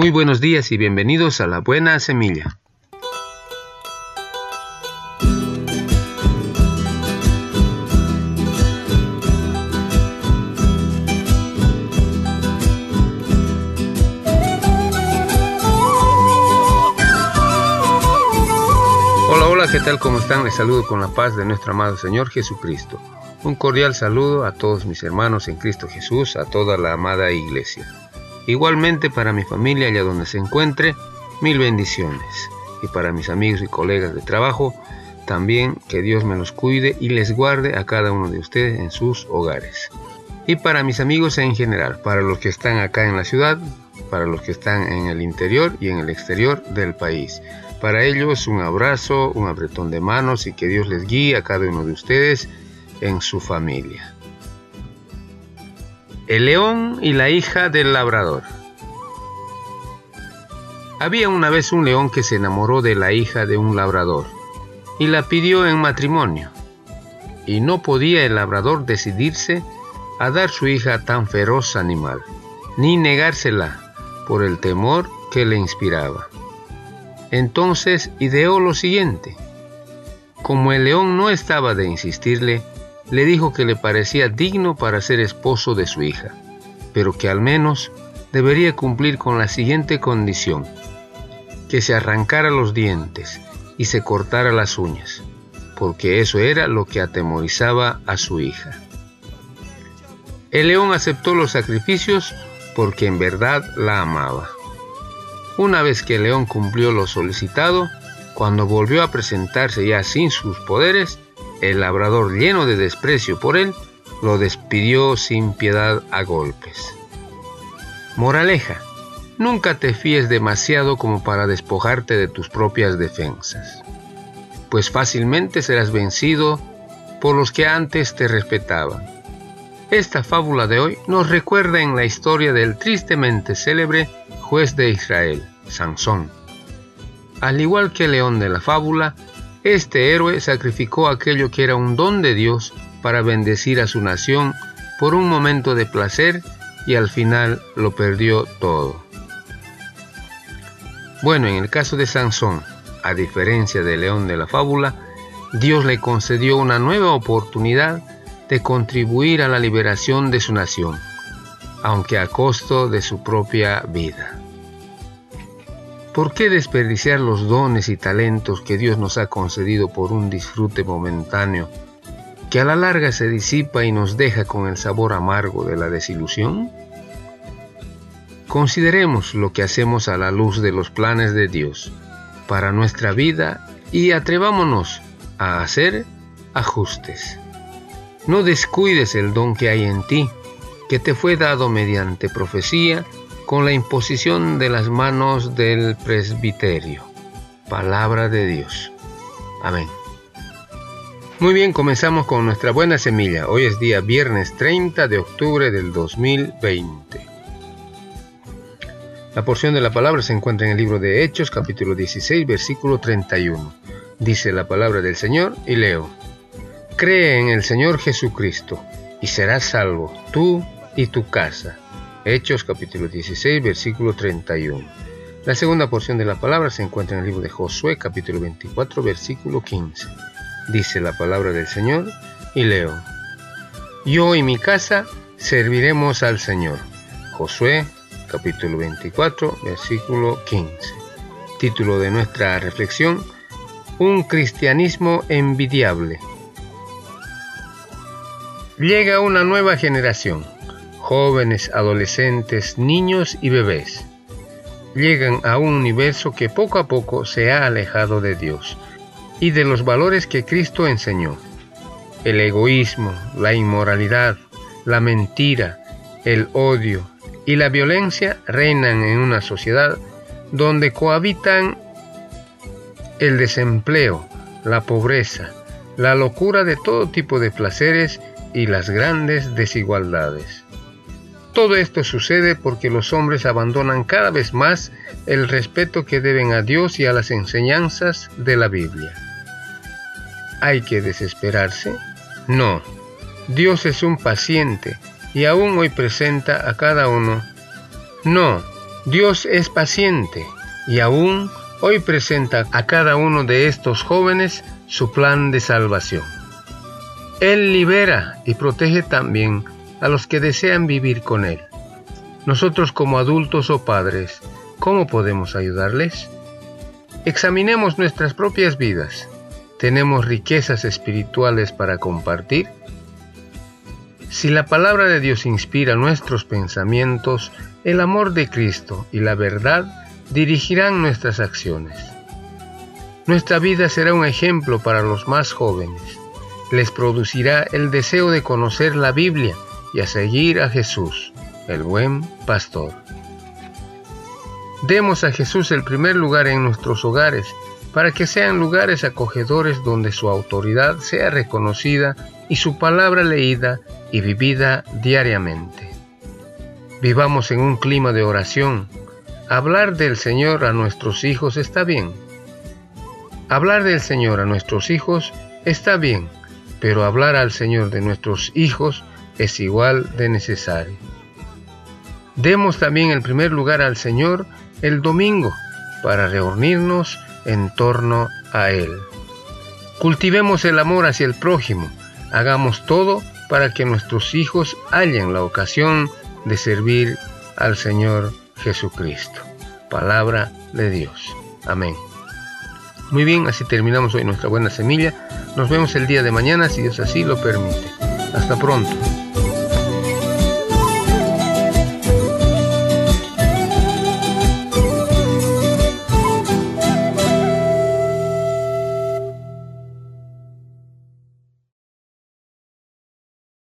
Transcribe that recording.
Muy buenos días y bienvenidos a la Buena Semilla. Hola, hola, ¿qué tal? ¿Cómo están? Les saludo con la paz de nuestro amado Señor Jesucristo. Un cordial saludo a todos mis hermanos en Cristo Jesús, a toda la amada iglesia. Igualmente para mi familia allá donde se encuentre, mil bendiciones. Y para mis amigos y colegas de trabajo, también que Dios me los cuide y les guarde a cada uno de ustedes en sus hogares. Y para mis amigos en general, para los que están acá en la ciudad, para los que están en el interior y en el exterior del país. Para ellos un abrazo, un apretón de manos y que Dios les guíe a cada uno de ustedes en su familia. El león y la hija del labrador. Había una vez un león que se enamoró de la hija de un labrador y la pidió en matrimonio. Y no podía el labrador decidirse a dar su hija a tan feroz animal, ni negársela por el temor que le inspiraba. Entonces ideó lo siguiente. Como el león no estaba de insistirle, le dijo que le parecía digno para ser esposo de su hija, pero que al menos debería cumplir con la siguiente condición, que se arrancara los dientes y se cortara las uñas, porque eso era lo que atemorizaba a su hija. El león aceptó los sacrificios porque en verdad la amaba. Una vez que el león cumplió lo solicitado, cuando volvió a presentarse ya sin sus poderes, el labrador, lleno de desprecio por él, lo despidió sin piedad a golpes. Moraleja, nunca te fíes demasiado como para despojarte de tus propias defensas, pues fácilmente serás vencido por los que antes te respetaban. Esta fábula de hoy nos recuerda en la historia del tristemente célebre juez de Israel, Sansón. Al igual que león de la fábula, este héroe sacrificó aquello que era un don de Dios para bendecir a su nación por un momento de placer y al final lo perdió todo. Bueno, en el caso de Sansón, a diferencia del león de la fábula, Dios le concedió una nueva oportunidad de contribuir a la liberación de su nación, aunque a costo de su propia vida. ¿Por qué desperdiciar los dones y talentos que Dios nos ha concedido por un disfrute momentáneo que a la larga se disipa y nos deja con el sabor amargo de la desilusión? Consideremos lo que hacemos a la luz de los planes de Dios para nuestra vida y atrevámonos a hacer ajustes. No descuides el don que hay en ti, que te fue dado mediante profecía, con la imposición de las manos del presbiterio. Palabra de Dios. Amén. Muy bien, comenzamos con nuestra buena semilla. Hoy es día viernes 30 de octubre del 2020. La porción de la palabra se encuentra en el libro de Hechos, capítulo 16, versículo 31. Dice la palabra del Señor y leo. Cree en el Señor Jesucristo y serás salvo, tú y tu casa. Hechos capítulo 16, versículo 31. La segunda porción de la palabra se encuentra en el libro de Josué capítulo 24, versículo 15. Dice la palabra del Señor y leo. Yo y mi casa serviremos al Señor. Josué capítulo 24, versículo 15. Título de nuestra reflexión, Un cristianismo envidiable. Llega una nueva generación jóvenes, adolescentes, niños y bebés. Llegan a un universo que poco a poco se ha alejado de Dios y de los valores que Cristo enseñó. El egoísmo, la inmoralidad, la mentira, el odio y la violencia reinan en una sociedad donde cohabitan el desempleo, la pobreza, la locura de todo tipo de placeres y las grandes desigualdades. Todo esto sucede porque los hombres abandonan cada vez más el respeto que deben a Dios y a las enseñanzas de la Biblia. ¿Hay que desesperarse? No. Dios es un paciente y aún hoy presenta a cada uno. No, Dios es paciente y aún hoy presenta a cada uno de estos jóvenes su plan de salvación. Él libera y protege también a los que desean vivir con Él. Nosotros como adultos o padres, ¿cómo podemos ayudarles? Examinemos nuestras propias vidas. ¿Tenemos riquezas espirituales para compartir? Si la palabra de Dios inspira nuestros pensamientos, el amor de Cristo y la verdad dirigirán nuestras acciones. Nuestra vida será un ejemplo para los más jóvenes. Les producirá el deseo de conocer la Biblia y a seguir a Jesús, el buen pastor. Demos a Jesús el primer lugar en nuestros hogares para que sean lugares acogedores donde su autoridad sea reconocida y su palabra leída y vivida diariamente. Vivamos en un clima de oración. Hablar del Señor a nuestros hijos está bien. Hablar del Señor a nuestros hijos está bien, pero hablar al Señor de nuestros hijos es igual de necesario. Demos también el primer lugar al Señor el domingo para reunirnos en torno a Él. Cultivemos el amor hacia el prójimo, hagamos todo para que nuestros hijos hallen la ocasión de servir al Señor Jesucristo. Palabra de Dios. Amén. Muy bien, así terminamos hoy nuestra buena semilla. Nos vemos el día de mañana si Dios así lo permite. Hasta pronto.